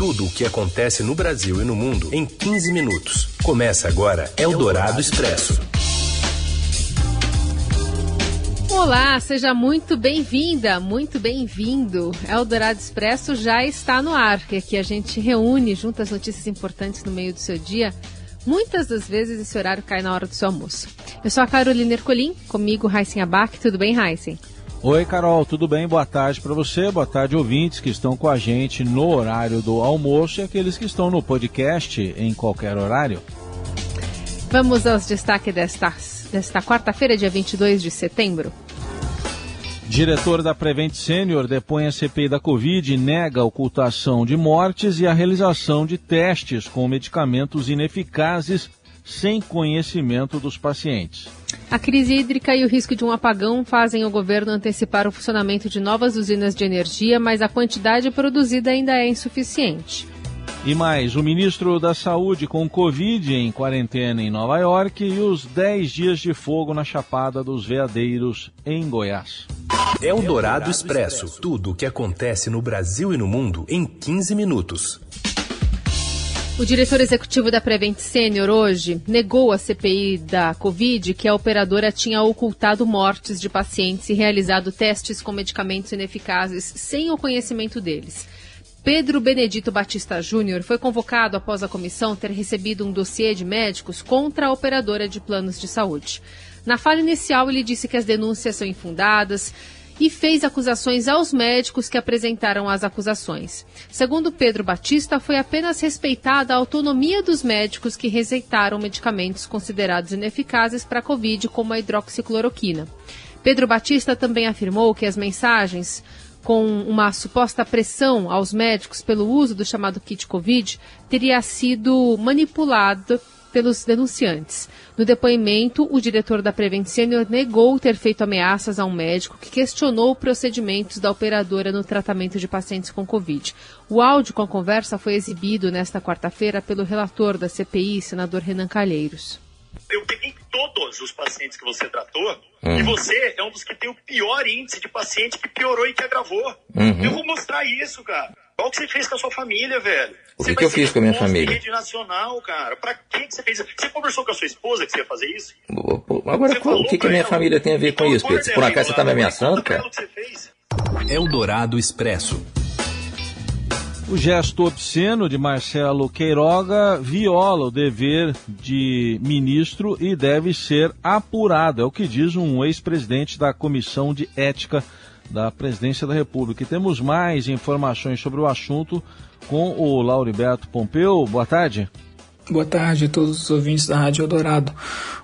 Tudo o que acontece no Brasil e no mundo em 15 minutos. Começa agora Eldorado Expresso. Olá, seja muito bem-vinda, muito bem-vindo. Eldorado Expresso já está no ar, que aqui a gente reúne junto as notícias importantes no meio do seu dia. Muitas das vezes esse horário cai na hora do seu almoço. Eu sou a Carolina Ercolim, comigo Raíssen Abac. Tudo bem, Raíssen? Oi, Carol, tudo bem? Boa tarde para você, boa tarde, ouvintes que estão com a gente no horário do almoço e aqueles que estão no podcast em qualquer horário. Vamos aos destaques desta, desta quarta-feira, dia 22 de setembro. Diretor da Prevent Senior depõe a CPI da Covid e nega a ocultação de mortes e a realização de testes com medicamentos ineficazes sem conhecimento dos pacientes. A crise hídrica e o risco de um apagão fazem o governo antecipar o funcionamento de novas usinas de energia, mas a quantidade produzida ainda é insuficiente. E mais, o ministro da Saúde com Covid em quarentena em Nova York e os 10 dias de fogo na Chapada dos Veadeiros, em Goiás. É o Dourado Expresso. Tudo o que acontece no Brasil e no mundo em 15 minutos. O diretor executivo da Prevent Senior hoje negou a CPI da Covid que a operadora tinha ocultado mortes de pacientes e realizado testes com medicamentos ineficazes sem o conhecimento deles. Pedro Benedito Batista Júnior foi convocado após a comissão ter recebido um dossiê de médicos contra a operadora de planos de saúde. Na fala inicial, ele disse que as denúncias são infundadas e fez acusações aos médicos que apresentaram as acusações. Segundo Pedro Batista, foi apenas respeitada a autonomia dos médicos que receitaram medicamentos considerados ineficazes para a Covid, como a hidroxicloroquina. Pedro Batista também afirmou que as mensagens com uma suposta pressão aos médicos pelo uso do chamado kit Covid teria sido manipulado pelos denunciantes. No depoimento, o diretor da Prevent Senior negou ter feito ameaças a um médico que questionou procedimentos da operadora no tratamento de pacientes com Covid. O áudio com a conversa foi exibido nesta quarta-feira pelo relator da CPI, senador Renan Calheiros. Eu peguei todos os pacientes que você tratou uhum. e você é um dos que tem o pior índice de paciente que piorou e que agravou. Uhum. Eu vou mostrar isso, cara. Qual que você fez com a sua família, velho? O que, que eu fiz com a minha família? rede nacional, cara. Pra que, que você fez isso? Você conversou com a sua esposa que você ia fazer isso? Agora, o que, que a minha ela? família tem a ver então, com isso, Pedro? Por acaso você tá me ameaçando, cara? É o Dourado Expresso. O gesto obsceno de Marcelo Queiroga viola o dever de ministro e deve ser apurado, é o que diz um ex-presidente da Comissão de Ética da Presidência da República. E temos mais informações sobre o assunto com o Lauriberto Pompeu. Boa tarde. Boa tarde a todos os ouvintes da Rádio Eldorado.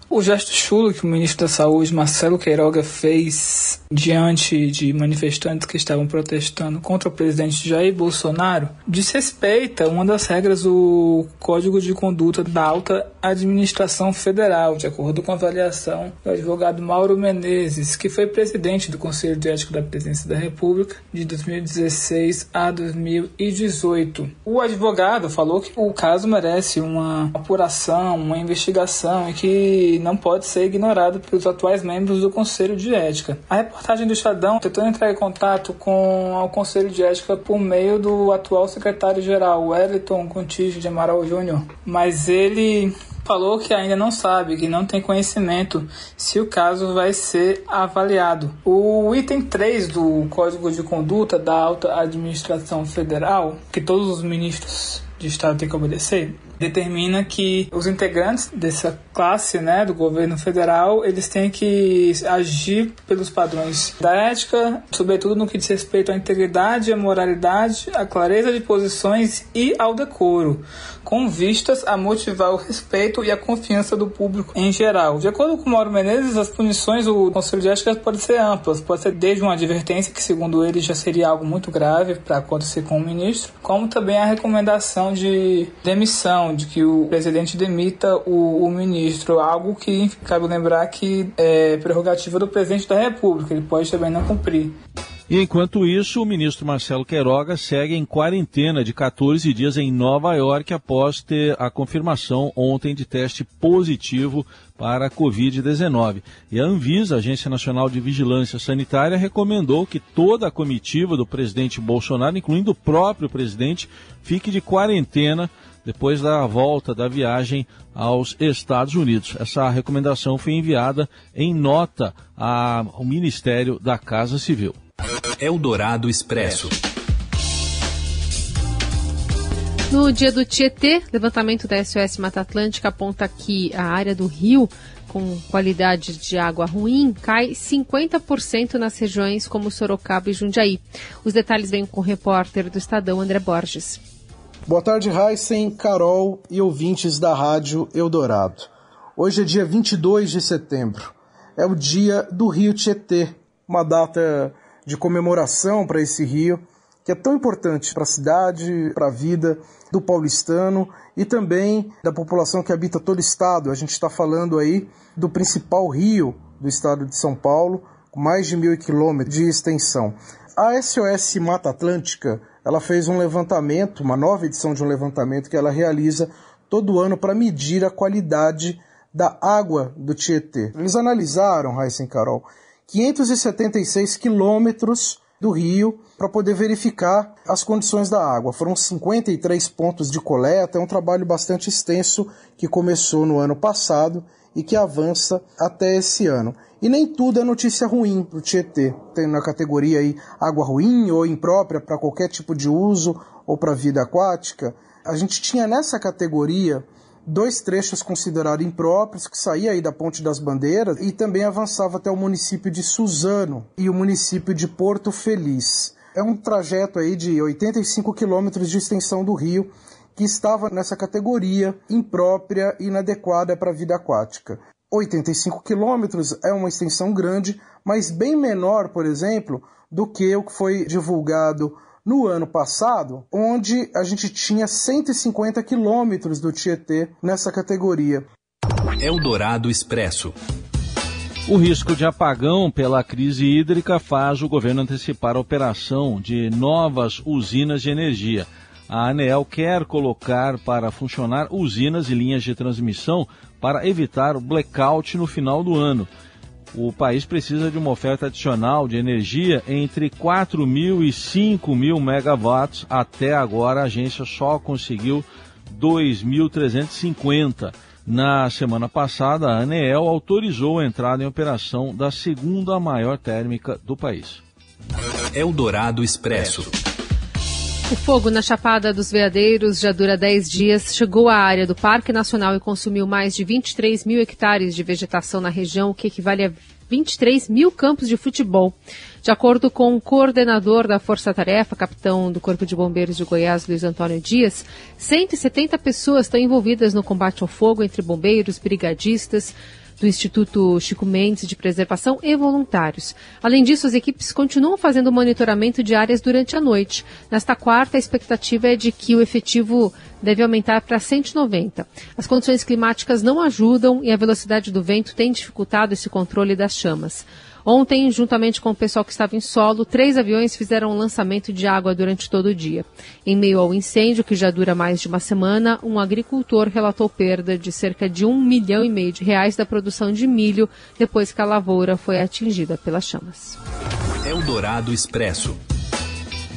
O gesto chulo que o ministro da Saúde, Marcelo Queiroga, fez diante de manifestantes que estavam protestando contra o presidente Jair Bolsonaro desrespeita uma das regras do Código de Conduta da Alta Administração Federal, de acordo com a avaliação do advogado Mauro Menezes, que foi presidente do Conselho de Ética da Presidência da República de 2016 a 2018. O advogado falou que o caso merece uma apuração, uma investigação e que não pode ser ignorado pelos atuais membros do Conselho de Ética. A reportagem do Estadão tentou entrar em contato com o Conselho de Ética por meio do atual secretário-geral, Wellington Contígio de Amaral Júnior, mas ele falou que ainda não sabe, que não tem conhecimento se o caso vai ser avaliado. O item 3 do Código de Conduta da Alta Administração Federal, que todos os ministros de Estado têm que obedecer, determina que os integrantes dessa classe, né, do governo federal, eles têm que agir pelos padrões da ética, sobretudo no que diz respeito à integridade, à moralidade, à clareza de posições e ao decoro, com vistas a motivar o respeito e a confiança do público em geral. De acordo com Mauro Menezes, as punições do Conselho de Ética podem ser amplas, pode ser desde uma advertência, que segundo ele já seria algo muito grave para acontecer com o ministro, como também a recomendação de demissão de que o presidente demita o, o ministro, algo que cabe lembrar que é prerrogativa do presidente da República, ele pode também não cumprir. E enquanto isso, o ministro Marcelo Queiroga segue em quarentena de 14 dias em Nova York após ter a confirmação ontem de teste positivo para a Covid-19. E a Anvisa, Agência Nacional de Vigilância Sanitária, recomendou que toda a comitiva do presidente Bolsonaro, incluindo o próprio presidente, fique de quarentena depois da volta da viagem aos Estados Unidos. Essa recomendação foi enviada em nota ao Ministério da Casa Civil. Eldorado Expresso. No dia do Tietê, levantamento da SOS Mata Atlântica aponta que a área do rio com qualidade de água ruim cai 50% nas regiões como Sorocaba e Jundiaí. Os detalhes vêm com o repórter do Estadão, André Borges. Boa tarde, Heisen, Carol e ouvintes da Rádio Eldorado. Hoje é dia 22 de setembro. É o dia do Rio Tietê, uma data de comemoração para esse rio, que é tão importante para a cidade, para a vida do paulistano e também da população que habita todo o estado. A gente está falando aí do principal rio do estado de São Paulo, com mais de mil quilômetros de extensão. A SOS Mata Atlântica ela fez um levantamento, uma nova edição de um levantamento que ela realiza todo ano para medir a qualidade da água do Tietê. Eles analisaram, e Carol, 576 quilômetros do rio para poder verificar as condições da água. Foram 53 pontos de coleta, é um trabalho bastante extenso que começou no ano passado e que avança até esse ano. E nem tudo é notícia ruim para o Tietê. Tem na categoria aí água ruim ou imprópria para qualquer tipo de uso ou para vida aquática. A gente tinha nessa categoria dois trechos considerados impróprios, que saía aí da Ponte das Bandeiras e também avançava até o município de Suzano e o município de Porto Feliz. É um trajeto aí de 85 quilômetros de extensão do rio que estava nessa categoria imprópria e inadequada para a vida aquática. 85 quilômetros é uma extensão grande, mas bem menor, por exemplo, do que o que foi divulgado no ano passado, onde a gente tinha 150 quilômetros do Tietê nessa categoria. Eldorado Expresso. O risco de apagão pela crise hídrica faz o governo antecipar a operação de novas usinas de energia. A ANEEL quer colocar para funcionar usinas e linhas de transmissão para evitar o blackout no final do ano o país precisa de uma oferta adicional de energia entre 4 mil e 5 mil megawatts. Até agora, a agência só conseguiu 2.350. Na semana passada, a ANEEL autorizou a entrada em operação da segunda maior térmica do país. Eldorado Expresso. O fogo na Chapada dos Veadeiros já dura 10 dias, chegou à área do Parque Nacional e consumiu mais de 23 mil hectares de vegetação na região, o que equivale a 23 mil campos de futebol. De acordo com o coordenador da Força Tarefa, capitão do Corpo de Bombeiros de Goiás, Luiz Antônio Dias, 170 pessoas estão envolvidas no combate ao fogo entre bombeiros, brigadistas, do Instituto Chico Mendes de Preservação e voluntários. Além disso, as equipes continuam fazendo monitoramento de áreas durante a noite. Nesta quarta, a expectativa é de que o efetivo deve aumentar para 190. As condições climáticas não ajudam e a velocidade do vento tem dificultado esse controle das chamas. Ontem, juntamente com o pessoal que estava em solo, três aviões fizeram um lançamento de água durante todo o dia. Em meio ao incêndio, que já dura mais de uma semana, um agricultor relatou perda de cerca de um milhão e meio de reais da produção de milho depois que a lavoura foi atingida pelas chamas. Eldorado Expresso.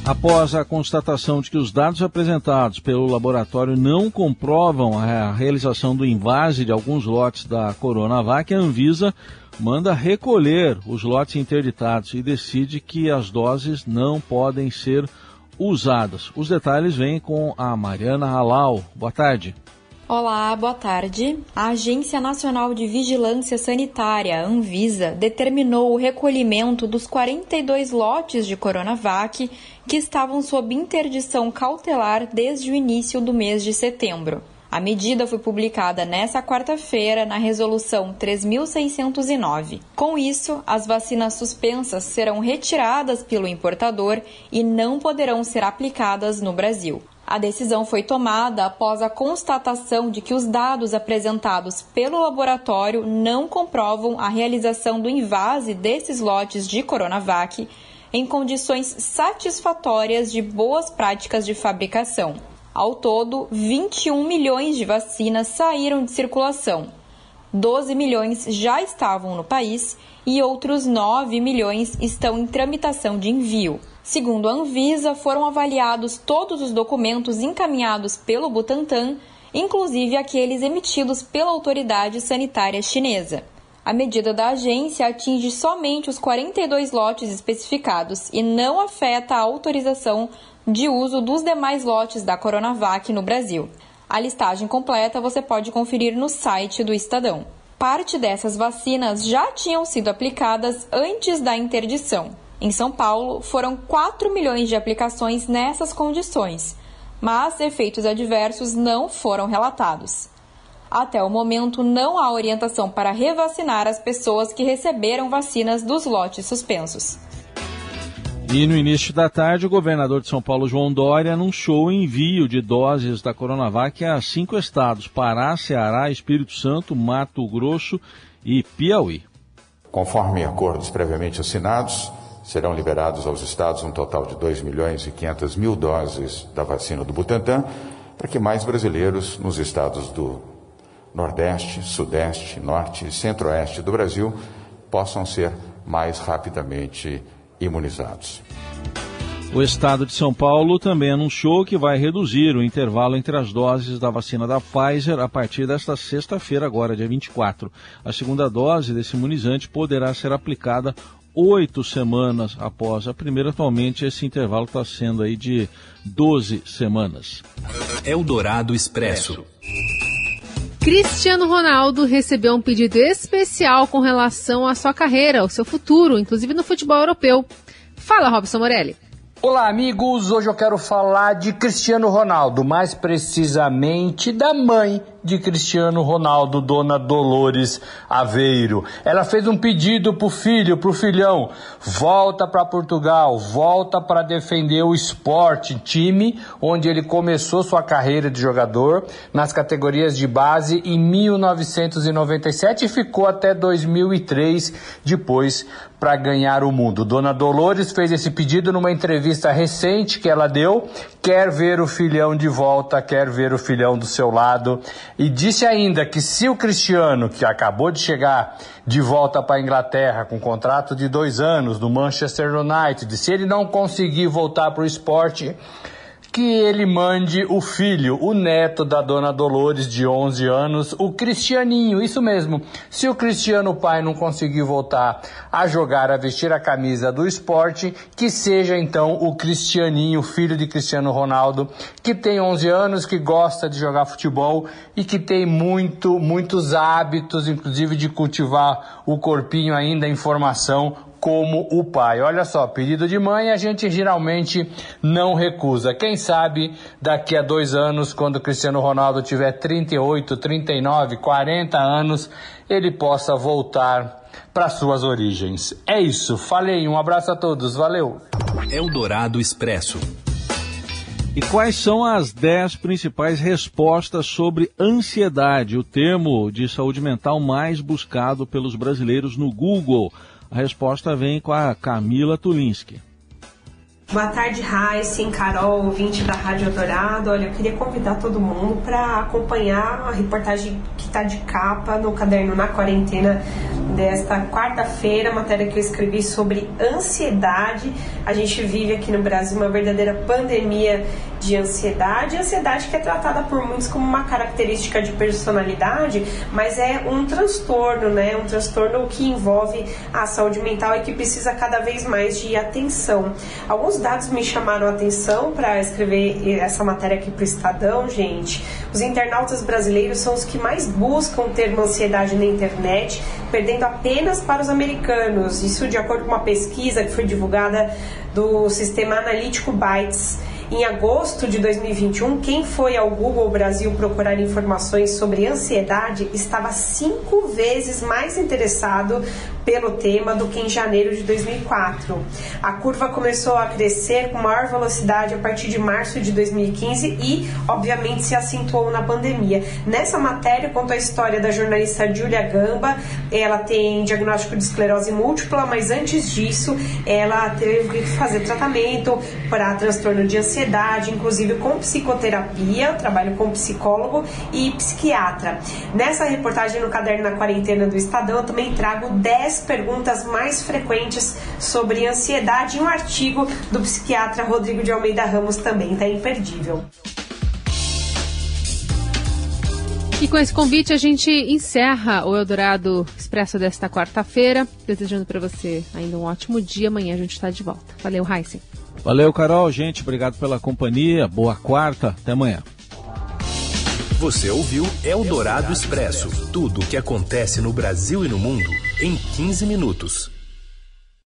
Após a constatação de que os dados apresentados pelo laboratório não comprovam a realização do invase de alguns lotes da Coronavac, a Anvisa manda recolher os lotes interditados e decide que as doses não podem ser usadas. Os detalhes vêm com a Mariana Halal. Boa tarde. Olá, boa tarde. A Agência Nacional de Vigilância Sanitária, Anvisa, determinou o recolhimento dos 42 lotes de Coronavac que estavam sob interdição cautelar desde o início do mês de setembro. A medida foi publicada nesta quarta-feira na Resolução 3609. Com isso, as vacinas suspensas serão retiradas pelo importador e não poderão ser aplicadas no Brasil. A decisão foi tomada após a constatação de que os dados apresentados pelo laboratório não comprovam a realização do invase desses lotes de Coronavac em condições satisfatórias de boas práticas de fabricação. Ao todo, 21 milhões de vacinas saíram de circulação. 12 milhões já estavam no país e outros 9 milhões estão em tramitação de envio. Segundo a Anvisa, foram avaliados todos os documentos encaminhados pelo Butantan, inclusive aqueles emitidos pela autoridade sanitária chinesa. A medida da agência atinge somente os 42 lotes especificados e não afeta a autorização de uso dos demais lotes da Coronavac no Brasil. A listagem completa você pode conferir no site do Estadão. Parte dessas vacinas já tinham sido aplicadas antes da interdição. Em São Paulo, foram 4 milhões de aplicações nessas condições, mas efeitos adversos não foram relatados. Até o momento, não há orientação para revacinar as pessoas que receberam vacinas dos lotes suspensos. E no início da tarde, o governador de São Paulo, João Dória, anunciou o envio de doses da Coronavac a cinco estados: Pará, Ceará, Espírito Santo, Mato Grosso e Piauí. Conforme acordos previamente assinados, serão liberados aos estados um total de 2 milhões e 500 mil doses da vacina do Butantan, para que mais brasileiros nos estados do Nordeste, Sudeste, Norte e Centro-Oeste do Brasil possam ser mais rapidamente imunizados. O estado de São Paulo também anunciou que vai reduzir o intervalo entre as doses da vacina da Pfizer a partir desta sexta-feira, agora, dia 24. A segunda dose desse imunizante poderá ser aplicada oito semanas após a primeira. Atualmente, esse intervalo está sendo aí de 12 semanas. Eldorado Expresso. Cristiano Ronaldo recebeu um pedido especial com relação à sua carreira, ao seu futuro, inclusive no futebol europeu. Fala, Robson Morelli. Olá, amigos. Hoje eu quero falar de Cristiano Ronaldo, mais precisamente da mãe de Cristiano Ronaldo, Dona Dolores Aveiro. Ela fez um pedido pro filho, pro filhão, volta para Portugal, volta para defender o esporte, time onde ele começou sua carreira de jogador nas categorias de base em 1997 e ficou até 2003 depois para ganhar o mundo. Dona Dolores fez esse pedido numa entrevista recente que ela deu, quer ver o filhão de volta, quer ver o filhão do seu lado e disse ainda que se o Cristiano, que acabou de chegar de volta para a Inglaterra com um contrato de dois anos no Manchester United, se ele não conseguir voltar para o esporte, que ele mande o filho, o neto da dona Dolores, de 11 anos, o Cristianinho, isso mesmo. Se o Cristiano pai não conseguir voltar a jogar, a vestir a camisa do esporte, que seja então o Cristianinho, filho de Cristiano Ronaldo, que tem 11 anos, que gosta de jogar futebol e que tem muito, muitos hábitos, inclusive de cultivar o corpinho ainda em formação, como o pai. Olha só, pedido de mãe a gente geralmente não recusa. Quem sabe daqui a dois anos, quando Cristiano Ronaldo tiver 38, 39, 40 anos, ele possa voltar para suas origens. É isso, falei, um abraço a todos, valeu. Eldorado Expresso. E quais são as 10 principais respostas sobre ansiedade, o termo de saúde mental mais buscado pelos brasileiros no Google? A resposta vem com a Camila Tulinski. Boa tarde, Raíssen, Carol, ouvinte da Rádio Dourado. Olha, eu queria convidar todo mundo para acompanhar a reportagem que está de capa no caderno Na Quarentena desta quarta-feira, matéria que eu escrevi sobre ansiedade. A gente vive aqui no Brasil uma verdadeira pandemia de ansiedade. Ansiedade que é tratada por muitos como uma característica de personalidade, mas é um transtorno, né? Um transtorno que envolve a saúde mental e que precisa cada vez mais de atenção. Alguns dados me chamaram a atenção para escrever essa matéria aqui para o Estadão, gente. Os internautas brasileiros são os que mais buscam ter uma ansiedade na internet, perdendo apenas para os americanos. Isso de acordo com uma pesquisa que foi divulgada do sistema analítico Bytes. Em agosto de 2021, quem foi ao Google Brasil procurar informações sobre ansiedade estava cinco vezes mais interessado pelo tema do que em janeiro de 2004. A curva começou a crescer com maior velocidade a partir de março de 2015 e, obviamente, se acentuou na pandemia. Nessa matéria, conta a história da jornalista Julia Gamba. Ela tem diagnóstico de esclerose múltipla, mas antes disso, ela teve que fazer tratamento para transtorno de ansiedade, inclusive com psicoterapia, trabalho com psicólogo e psiquiatra. Nessa reportagem no Caderno na Quarentena do Estadão, eu também trago 10 perguntas mais frequentes sobre ansiedade em um artigo do psiquiatra Rodrigo de Almeida Ramos também, tá imperdível. E com esse convite a gente encerra o Eldorado Expresso desta quarta-feira, desejando para você ainda um ótimo dia. Amanhã a gente está de volta. Valeu, Heisen. Valeu, Carol. Gente, obrigado pela companhia. Boa quarta. Até amanhã. Você ouviu Eldorado Expresso tudo o que acontece no Brasil e no mundo em 15 minutos.